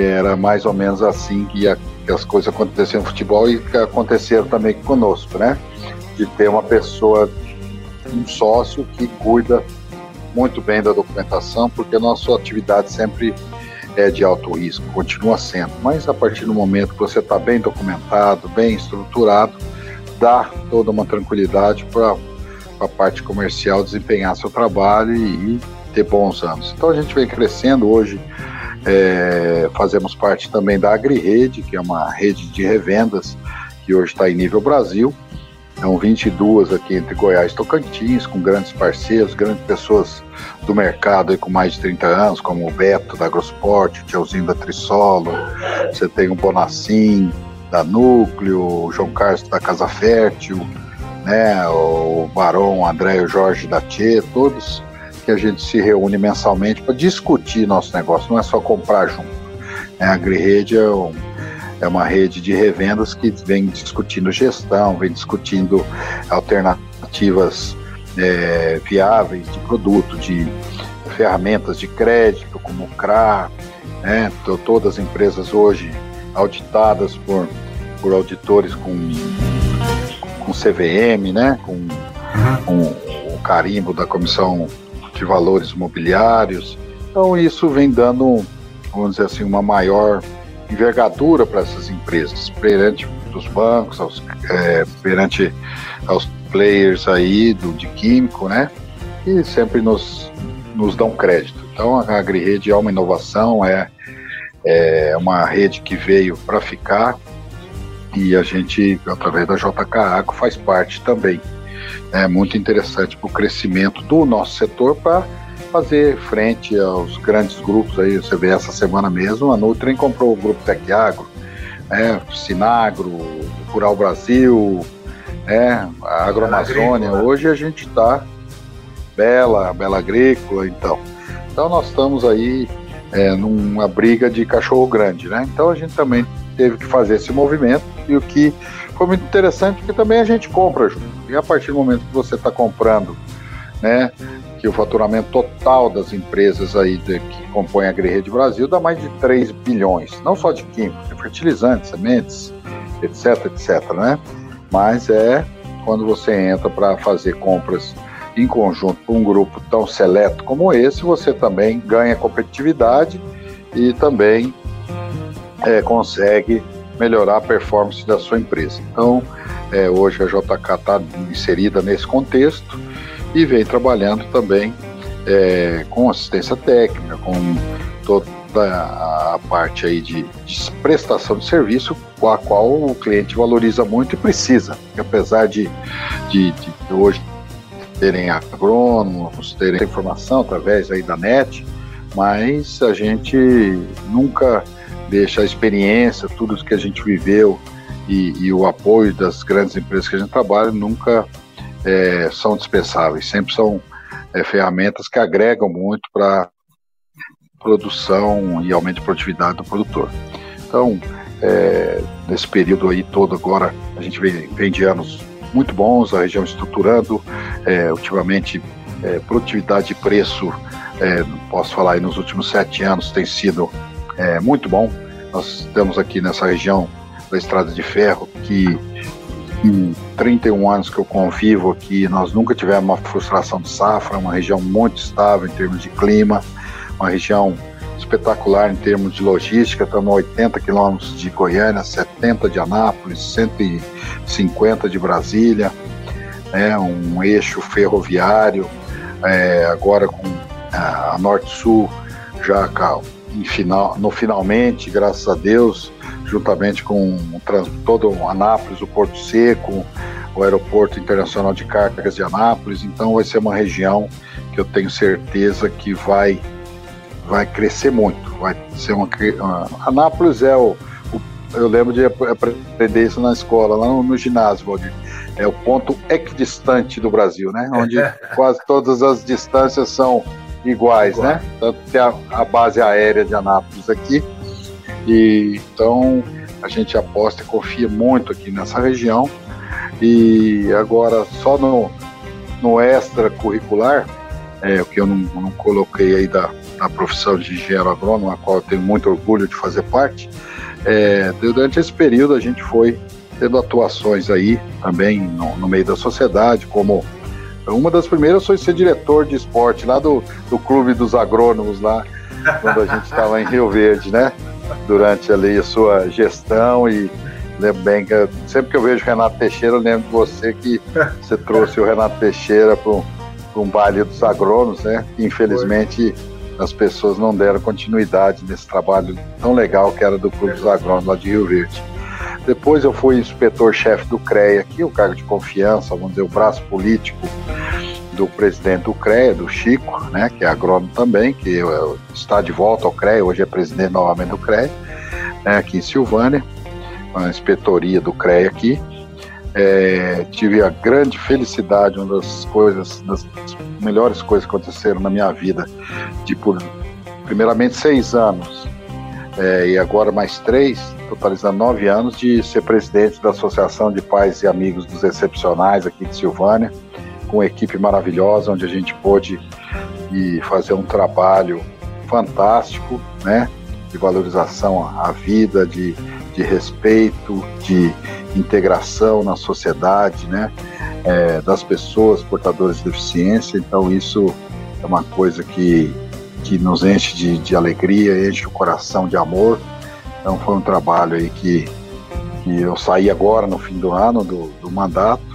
era mais ou menos assim que, a, que as coisas aconteciam no futebol e que aconteceram também conosco, né? De ter uma pessoa, um sócio que cuida muito bem da documentação, porque a nossa atividade sempre é de alto risco, continua sendo. Mas a partir do momento que você está bem documentado, bem estruturado, dá toda uma tranquilidade para a parte comercial desempenhar seu trabalho e, e ter bons anos. Então a gente vem crescendo hoje. É, fazemos parte também da AgriRede, que é uma rede de revendas que hoje está em nível Brasil. São 22 aqui entre Goiás e Tocantins, com grandes parceiros, grandes pessoas do mercado aí com mais de 30 anos, como o Beto da Agrosport, o Tiozinho da Trissolo, você tem o Bonacim da Núcleo, o João Carlos da Casa Fértil, né, o Barão André e o Jorge da Tchê, todos que a gente se reúne mensalmente para discutir nosso negócio, não é só comprar junto. Né? A AgriRede é, um, é uma rede de revendas que vem discutindo gestão, vem discutindo alternativas é, viáveis de produto, de ferramentas de crédito, como o CRA, né? todas as empresas hoje auditadas por, por auditores com, com CVM, né? com, com o carimbo da Comissão de valores imobiliários. Então isso vem dando, vamos dizer assim, uma maior envergadura para essas empresas, perante os bancos, aos, é, perante aos players aí do, de químico, né? E sempre nos, nos dão crédito. Então a AgriRede é uma inovação, é, é uma rede que veio para ficar e a gente, através da JK faz parte também é muito interessante para o crescimento do nosso setor para fazer frente aos grandes grupos aí. Você vê essa semana mesmo, a Nutrem comprou o grupo Tec Agro, né, Sinagro, Rural Brasil, né, a Agroamazônia. Hoje a gente está Bela, Bela Agrícola, então. Então nós estamos aí é, numa briga de cachorro grande, né? Então a gente também teve que fazer esse movimento e o que foi muito interessante porque também a gente compra junto. E a partir do momento que você está comprando, né, que o faturamento total das empresas aí de, que compõem a Grerrede Brasil dá mais de 3 bilhões, não só de químicos, de fertilizantes, sementes, etc, etc, né? Mas é quando você entra para fazer compras em conjunto com um grupo tão seleto como esse, você também ganha competitividade e também é, consegue melhorar a performance da sua empresa. Então, é, hoje a JK está inserida nesse contexto e vem trabalhando também é, com assistência técnica, com toda a parte aí de, de, prestação de serviço, a qual o cliente valoriza muito e precisa. apesar de, de, de hoje terem agrônomos, terem informação através aí da net, mas a gente nunca deixa a experiência, tudo que a gente viveu e, e, o apoio das grandes empresas que a gente trabalha nunca é, são dispensáveis, sempre são é, ferramentas que agregam muito para produção e aumento de produtividade do produtor. Então, é, nesse período aí todo agora, a gente vem, vem de anos muito bons, a região estruturando, é, ultimamente é, produtividade e preço, é, posso falar aí nos últimos sete anos tem sido é, muito bom. Nós temos aqui nessa região da Estrada de Ferro que em 31 anos que eu convivo aqui, nós nunca tivemos uma frustração de safra, uma região muito estável em termos de clima, uma região espetacular em termos de logística, estamos a 80 quilômetros de Goiânia, 70 de Anápolis, 150 de Brasília, né, um eixo ferroviário, é, agora com a Norte-Sul já final, no finalmente, graças a Deus, juntamente com todo o Anápolis, o Porto Seco, o Aeroporto Internacional de Cargas de Anápolis. Então vai ser uma região que eu tenho certeza que vai vai crescer muito. Vai ser uma, uma Anápolis é o, o, eu lembro de aprender isso na escola, lá no, no ginásio, Valdir. É o ponto equidistante do Brasil, né? Onde quase todas as distâncias são iguais, Igual. né? Tanto tem a, a base aérea de Anápolis aqui, e então a gente aposta e confia muito aqui nessa região. E agora só no, no extracurricular, é, o que eu não, não coloquei aí da, da profissão de engenheiro agrônomo, a qual eu tenho muito orgulho de fazer parte, é, durante esse período a gente foi tendo atuações aí também no, no meio da sociedade, como uma das primeiras foi ser diretor de esporte lá do, do Clube dos Agrônomos, lá quando a gente estava em Rio Verde, né? durante ali a sua gestão e lembro bem que sempre que eu vejo o Renato Teixeira, eu lembro de você que você trouxe o Renato Teixeira para um, baile dos agrônomos, né? Infelizmente as pessoas não deram continuidade nesse trabalho tão legal que era do Clube dos Agrônomos lá de Rio Verde. Depois eu fui inspetor-chefe do CREA aqui, o cargo de confiança, vamos dizer, o braço político do presidente do CREA, do Chico, né, que é agrônomo também, que está de volta ao CREA, hoje é presidente novamente do CREA, né, aqui em Silvânia, a inspetoria do CREA aqui. É, tive a grande felicidade, uma das coisas, das melhores coisas que aconteceram na minha vida, de por primeiramente seis anos é, e agora mais três, totalizando nove anos, de ser presidente da Associação de Pais e Amigos dos Excepcionais aqui de Silvânia com uma equipe maravilhosa, onde a gente pôde e fazer um trabalho fantástico, né? De valorização à vida, de, de respeito, de integração na sociedade, né? É, das pessoas portadoras de deficiência. Então, isso é uma coisa que, que nos enche de, de alegria, enche o coração de amor. Então, foi um trabalho aí que, que eu saí agora no fim do ano do, do mandato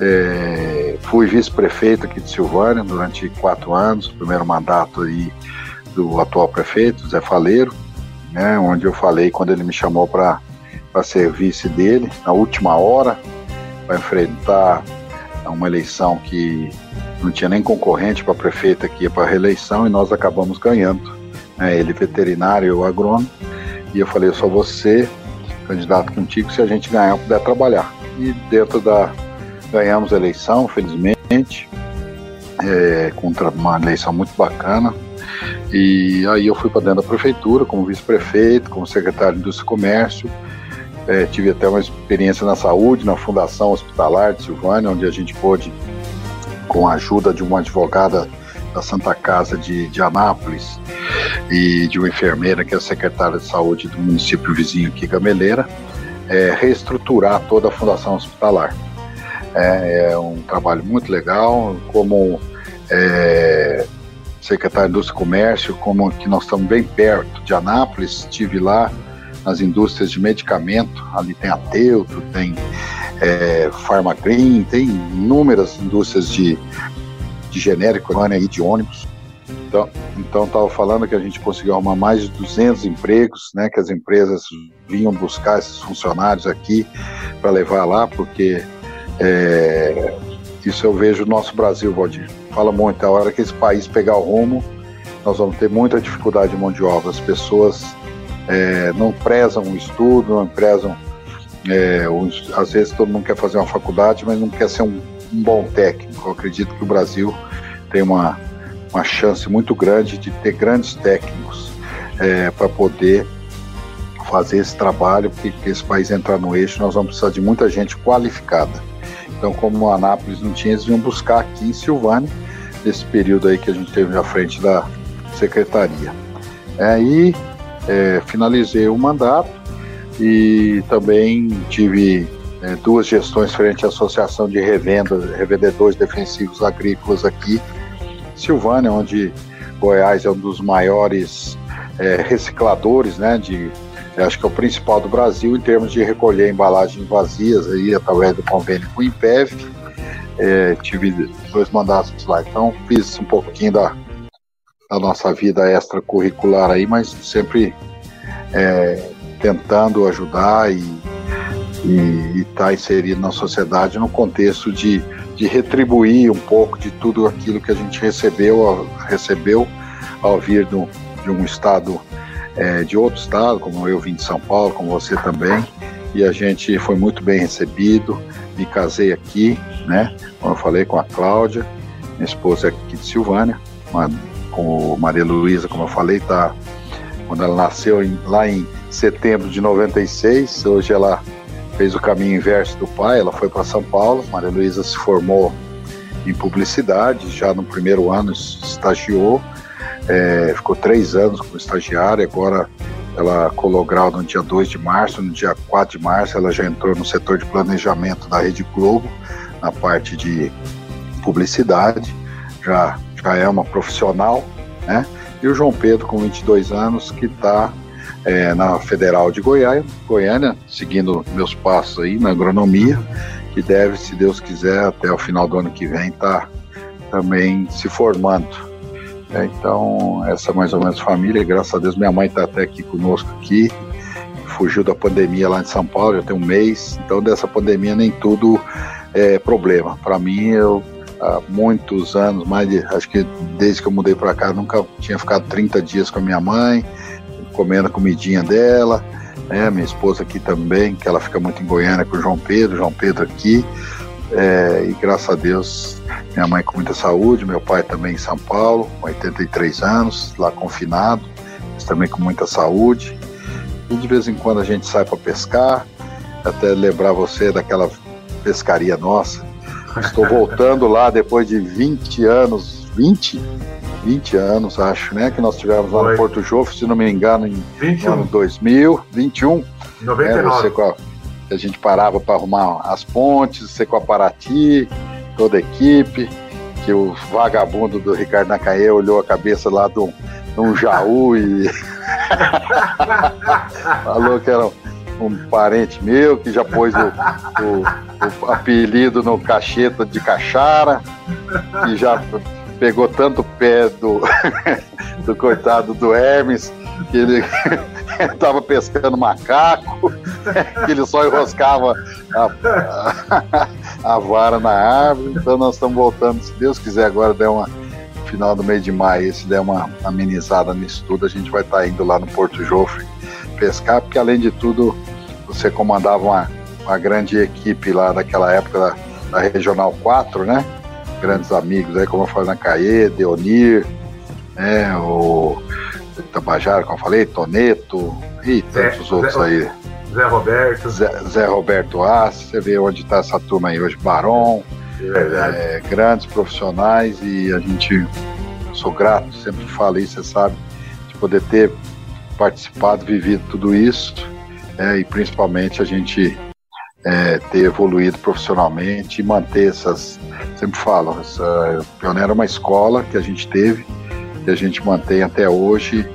é, fui vice-prefeito aqui de Silvânia durante quatro anos, primeiro mandato aí do atual prefeito, Zé Faleiro, né, onde eu falei quando ele me chamou para ser vice dele, na última hora, para enfrentar uma eleição que não tinha nem concorrente para prefeito aqui para reeleição e nós acabamos ganhando. Né, ele veterinário, eu agrônomo, e eu falei, eu só vou ser candidato contigo se a gente ganhar puder trabalhar. E dentro da, ganhamos a eleição, felizmente, é, contra uma eleição muito bacana. E aí eu fui para dentro da prefeitura como vice-prefeito, como secretário de Indústria e Comércio. É, tive até uma experiência na saúde, na Fundação Hospitalar de Silvânia, onde a gente pôde, com a ajuda de uma advogada da Santa Casa de, de Anápolis e de uma enfermeira que é secretária de saúde do município vizinho aqui, Gameleira, é, reestruturar toda a Fundação Hospitalar. É, é um trabalho muito legal, como é, secretário de Indústria e Comércio, como que nós estamos bem perto de Anápolis, estive lá nas indústrias de medicamento, ali tem a Teuto, tem é, tem inúmeras indústrias de, de genérico e de ônibus. Então, então estava falando que a gente conseguiu arrumar mais de 200 empregos, né, que as empresas vinham buscar esses funcionários aqui para levar lá, porque é, isso eu vejo no nosso Brasil, Valdir. Fala muito, a hora que esse país pegar o rumo, nós vamos ter muita dificuldade de mão de obra. As pessoas é, não prezam o estudo, não prezam. É, às vezes todo mundo quer fazer uma faculdade, mas não quer ser um, um bom técnico. Eu acredito que o Brasil tem uma, uma chance muito grande de ter grandes técnicos é, para poder fazer esse trabalho, porque esse país entrar no eixo, nós vamos precisar de muita gente qualificada. Então, como a Anápolis não tinha, eles vinham buscar aqui em Silvânia, nesse período aí que a gente teve na frente da secretaria. Aí é, finalizei o mandato e também tive é, duas gestões frente à Associação de Revenda, Revendedores Defensivos Agrícolas aqui, Silvânia, onde Goiás é um dos maiores é, recicladores, né, de acho que é o principal do Brasil em termos de recolher embalagens vazias aí através do convênio com o Impev. É, tive dois mandatos lá, então fiz um pouquinho da, da nossa vida extracurricular aí, mas sempre é, tentando ajudar e estar tá inserido na sociedade no contexto de, de retribuir um pouco de tudo aquilo que a gente recebeu, recebeu ao vir do, de um estado, é, de outro estado, como eu vim de São Paulo, como você também, e a gente foi muito bem recebido. Me casei aqui, né? Como eu falei com a Cláudia, minha esposa é aqui de Silvânia, uma, com Maria Luísa, como eu falei, tá quando ela nasceu em, lá em setembro de 96, hoje ela fez o caminho inverso do pai, ela foi para São Paulo, Maria Luísa se formou em publicidade, já no primeiro ano estagiou, é, ficou três anos como estagiária, agora ela colou grau no dia 2 de março, no dia 4 de março ela já entrou no setor de planejamento da Rede Globo, na parte de publicidade, já, já é uma profissional, né? E o João Pedro, com 22 anos, que está é, na Federal de Goiânia, Goiânia, seguindo meus passos aí na agronomia, que deve, se Deus quiser, até o final do ano que vem, estar tá também se formando. É, então, essa é mais ou menos família, graças a Deus minha mãe está até aqui conosco aqui, fugiu da pandemia lá em São Paulo, já tem um mês, então dessa pandemia nem tudo é problema. Para mim, eu há muitos anos, mais de, acho que desde que eu mudei para cá, nunca tinha ficado 30 dias com a minha mãe, comendo a comidinha dela, né? Minha esposa aqui também, que ela fica muito em Goiânia com o João Pedro, João Pedro aqui. É, e graças a Deus, minha mãe com muita saúde, meu pai também em São Paulo, com 83 anos, lá confinado, mas também com muita saúde. E de vez em quando a gente sai para pescar, até lembrar você daquela pescaria nossa. Estou voltando lá depois de 20 anos, 20? 20 anos, acho, né? Que nós tivemos lá Foi. no Porto Jofre, se não me engano, em 21. ano 2000, 21. 99. Né, você a, gente parava para arrumar as pontes, você com a Paraty, toda a equipe, que o vagabundo do Ricardo Nacaê olhou a cabeça lá de um, Jaú e falou que era um parente meu que já pôs o, o, o apelido no cacheta de cachara, que já pegou tanto pé do, do coitado do Hermes que ele estava pescando macaco, que ele só enroscava a, a, a, vara na árvore. Então nós estamos voltando, se Deus quiser, agora der uma final do mês de maio, se der uma amenizada nisso tudo, a gente vai estar tá indo lá no Porto Jofre pescar, porque além de tudo, você comandava uma, uma grande equipe lá daquela época da, da Regional 4, né? Grandes amigos aí, como eu falei na Caê, Deonir, né? O Tabajara, como eu falei, Toneto e tantos Zé, outros Zé, aí. Zé Roberto. Zé, Zé Roberto Assi, você vê onde está essa turma aí hoje, Barão. É, é, grandes profissionais e a gente sou grato, sempre falo isso, você sabe, de poder ter participado, vivido tudo isso é, e principalmente a gente é, ter evoluído profissionalmente e manter essas. Sempre falo, essa Pioneira é uma escola que a gente teve e a gente mantém até hoje,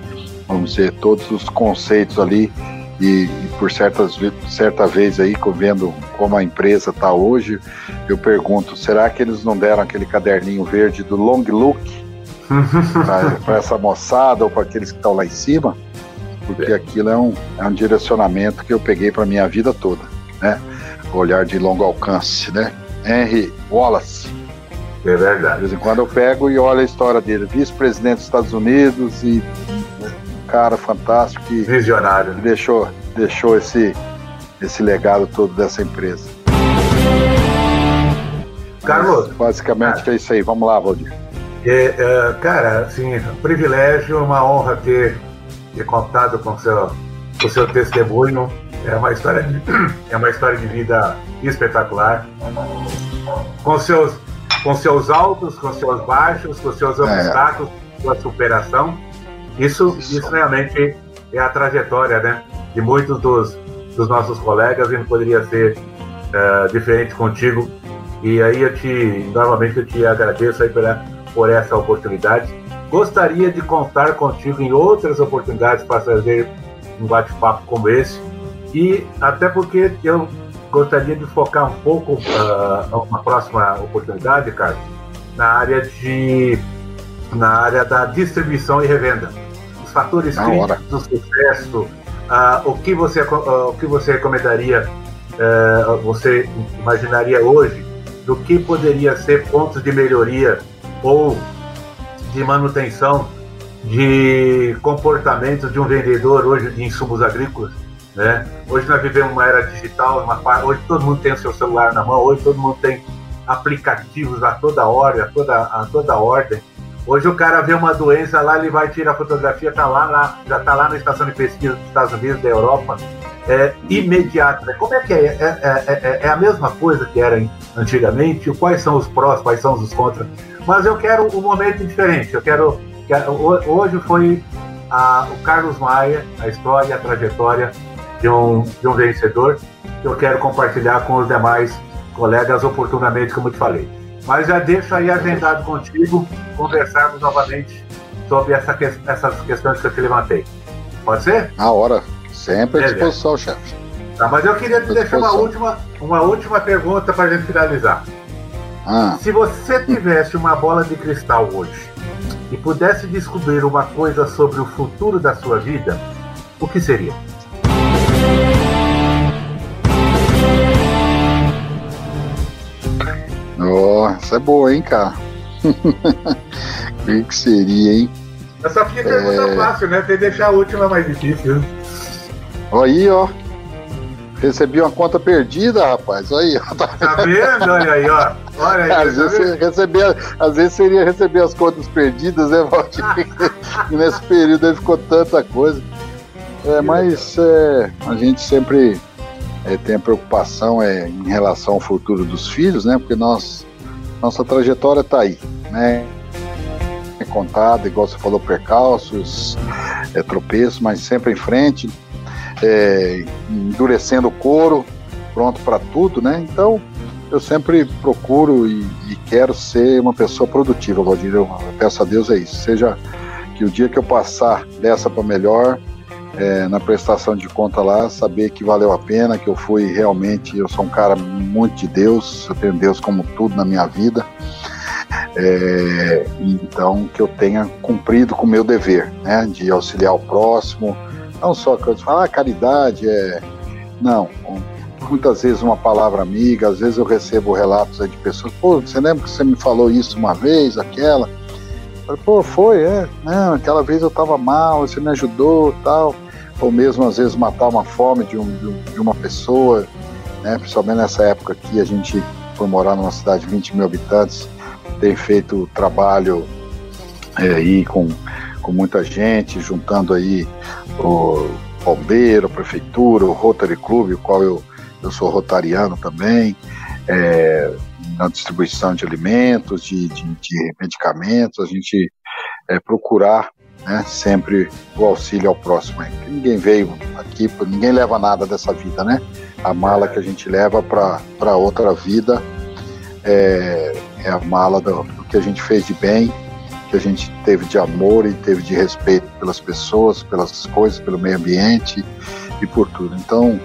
vamos dizer, todos os conceitos ali. E, e por certas certa vez aí, vendo como a empresa está hoje, eu pergunto: será que eles não deram aquele caderninho verde do Long Look para essa moçada ou para aqueles que estão lá em cima? porque aquilo é um, é um direcionamento que eu peguei para minha vida toda, né? Olhar de longo alcance, né? Henry Wallace. É verdade. De vez em quando eu pego e olho a história dele, vice-presidente dos Estados Unidos e um cara fantástico que, Visionário. que deixou, deixou esse, esse legado todo dessa empresa. Carlos. Basicamente cara, é isso aí. Vamos lá, Valdir. É, é, cara, assim, um privilégio, uma honra ter, ter contado com seu, o seu testemunho. É uma história de, é uma história de vida espetacular. Com seus, com seus altos, com seus baixos, com seus é. obstáculos, é. sua superação. Isso, isso realmente é a trajetória né, de muitos dos, dos nossos colegas e não poderia ser uh, diferente contigo. E aí eu te, novamente eu te agradeço aí pela, por essa oportunidade. Gostaria de contar contigo em outras oportunidades para fazer um bate-papo como esse. E até porque eu gostaria de focar um pouco uh, uma próxima oportunidade, Carlos, na área de na área da distribuição e revenda. Os fatores na críticos hora. do sucesso, uh, o que você uh, o que você recomendaria, você imaginaria hoje do que poderia ser pontos de melhoria ou de manutenção de comportamento de um vendedor hoje de insumos agrícolas. Né? Hoje nós vivemos uma era digital, uma, hoje todo mundo tem o seu celular na mão, hoje todo mundo tem aplicativos a toda hora, a toda, a toda ordem. Hoje o cara vê uma doença lá, ele vai tirar a fotografia, tá lá, lá já está lá na estação de pesquisa dos Estados Unidos, da Europa, é, imediata. Como é que é? É, é? é, é, a mesma coisa que era antigamente? Quais são os prós, quais são os contras? Mas eu quero um momento diferente. Eu quero. Hoje foi a, o Carlos Maia, a história, a trajetória de um, de um vencedor que eu quero compartilhar com os demais colegas oportunamente, como eu te falei. Mas já deixo aí agendado contigo conversarmos novamente sobre essa, essas questões que eu te levantei. Pode ser? Na hora. Sempre à disposição, chefe. Tá, mas eu queria te deixar uma última, uma última pergunta para a gente finalizar. Ah. Se você tivesse uma bola de cristal hoje e pudesse descobrir uma coisa sobre o futuro da sua vida, o que seria? Nossa, é boa, hein, cara? o que seria, hein? Eu só fiquei pergunta é... fácil, né? Tem que deixar a última mais difícil. Aí, ó. Recebi uma conta perdida, rapaz. Aí, ó. Tá vendo? Olha aí, ó. Olha aí. Às, tá vezes, receber, às vezes seria receber as contas perdidas, né, Valdir? nesse período aí ficou tanta coisa. É, mas é, a gente sempre é, tem a preocupação é, em relação ao futuro dos filhos, né? Porque nós, nossa trajetória está aí, né? É contada, igual você falou, percalços, é, tropeços, mas sempre em frente é, endurecendo o couro, pronto para tudo, né? Então, eu sempre procuro e, e, quero ser uma pessoa produtiva, Valdir. Eu peço a Deus é isso. Seja que o dia que eu passar dessa para melhor, é, na prestação de conta lá, saber que valeu a pena, que eu fui realmente, eu sou um cara muito de Deus, eu tenho Deus como tudo na minha vida. É, então que eu tenha cumprido com o meu dever, né, de auxiliar o próximo, não só que eu falo, ah, caridade é. Não. Muitas vezes uma palavra amiga, às vezes eu recebo relatos de pessoas, pô, você lembra que você me falou isso uma vez, aquela? Falei, pô, foi, é. Não, aquela vez eu tava mal, você me ajudou tal. Ou mesmo às vezes matar uma fome de, um, de uma pessoa, né? Principalmente nessa época aqui, a gente foi morar numa cidade de 20 mil habitantes, tem feito trabalho é, aí com com muita gente, juntando aí o bombeiro, a prefeitura, o Rotary Club, o qual eu, eu sou rotariano também, é, na distribuição de alimentos, de, de, de medicamentos, a gente é, procurar né, sempre o auxílio ao próximo. Ninguém veio aqui, ninguém leva nada dessa vida, né? A mala que a gente leva para outra vida é, é, a mala do, do que a gente fez de bem que a gente teve de amor e teve de respeito pelas pessoas, pelas coisas, pelo meio ambiente e por tudo. Então,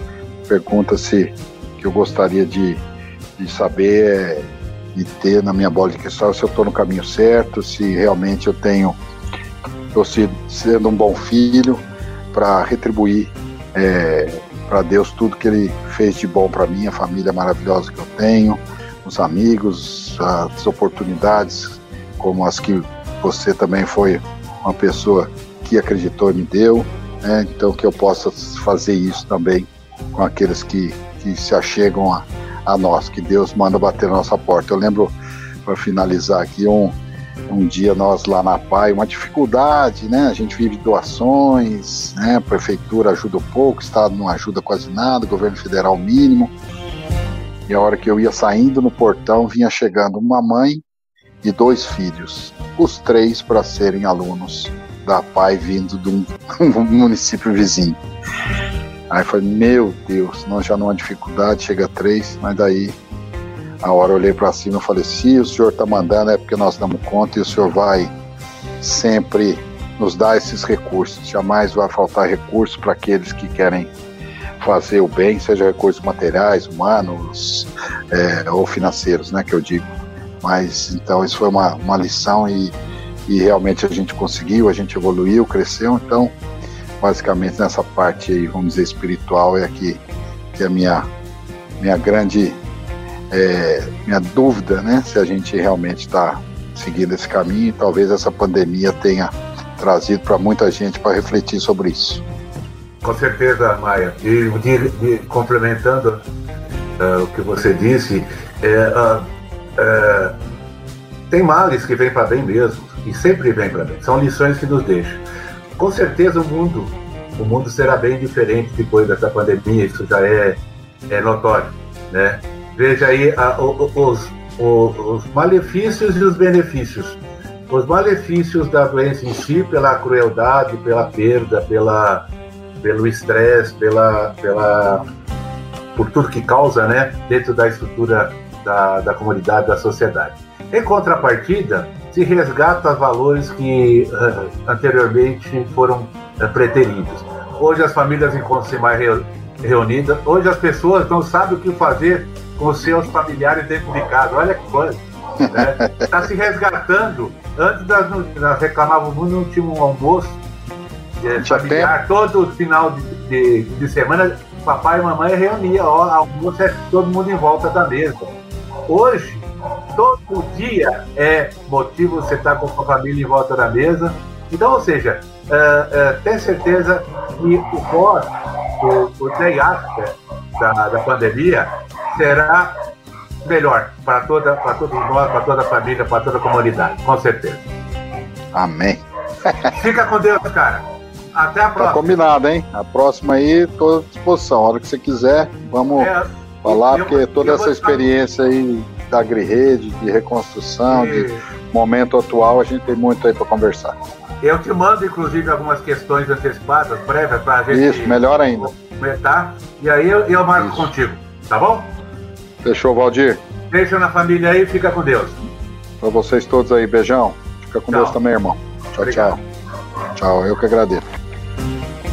pergunta-se que eu gostaria de, de saber e ter na minha bola de cristal se eu estou no caminho certo, se realmente eu tenho, estou sendo um bom filho para retribuir é, para Deus tudo que Ele fez de bom para mim, a família maravilhosa que eu tenho, os amigos, as oportunidades como as que você também foi uma pessoa que acreditou e me deu, né? então que eu possa fazer isso também com aqueles que, que se achegam a, a nós, que Deus manda bater na nossa porta. Eu lembro, para finalizar aqui, um, um dia nós lá na PAI, uma dificuldade, né? A gente vive doações, né? A prefeitura ajuda pouco, o Estado não ajuda quase nada, governo federal mínimo. E a hora que eu ia saindo no portão, vinha chegando uma mãe e dois filhos, os três para serem alunos da PAI vindo de um município vizinho. Aí foi, meu Deus, nós já numa dificuldade, chega três, mas daí a hora eu olhei para cima e falei, se o senhor está mandando é porque nós damos conta e o senhor vai sempre nos dar esses recursos. Jamais vai faltar recursos para aqueles que querem fazer o bem, seja recursos materiais, humanos é, ou financeiros, né, que eu digo. Mas então isso foi uma, uma lição e, e realmente a gente conseguiu, a gente evoluiu, cresceu. Então, basicamente nessa parte aí, vamos dizer, espiritual é aqui que é a minha, minha grande é, minha dúvida, né, se a gente realmente está seguindo esse caminho e talvez essa pandemia tenha trazido para muita gente para refletir sobre isso. Com certeza, Maia. E de, de, complementando uh, o que você disse, é, uh, tem males que vêm para bem mesmo e sempre vêm para bem. São lições que nos deixam. Com certeza o mundo, o mundo será bem diferente depois dessa pandemia. Isso já é, é notório, né? Veja aí a, os, os, os malefícios e os benefícios. Os malefícios da doença em si, pela crueldade, pela perda, pela, pelo estresse, pela, pela, por tudo que causa né, dentro da estrutura da, da comunidade, da sociedade. Em contrapartida, se resgata valores que uh, anteriormente foram uh, preteridos. Hoje as famílias encontram-se mais reunidas, hoje as pessoas não sabem o que fazer com seus familiares dentro de casa. Olha que coisa. Está né? se resgatando. Antes das, nós reclamávamos não tinha um almoço é, familiar, todo final de, de, de, semana, papai e mamãe reunia, ó, almoço é todo mundo em volta da mesa. Hoje, todo dia é motivo você estar tá com a sua família em volta da mesa. Então, ou seja, uh, uh, tem certeza que o pós, o, o day after da, da pandemia, será melhor para toda, para todos nós, para toda a família, para toda a comunidade, com certeza. Amém. Fica com Deus, cara. Até a tá próxima. Tá combinado, hein? A próxima aí, estou à disposição. A hora que você quiser, vamos é, falar, eu, porque toda essa experiência aí da agri-rede, de reconstrução, e... de momento atual, a gente tem muito aí para conversar. Eu te mando, inclusive, algumas questões antecipadas, prévias, para a gente. Isso, melhor ainda. Comentar. E aí eu, eu marco Isso. contigo, tá bom? Fechou, Valdir? Deixa na família aí e fica com Deus. Para vocês todos aí, beijão. Fica com tchau. Deus também, irmão. Tchau, Obrigado. tchau. Tchau, eu que agradeço.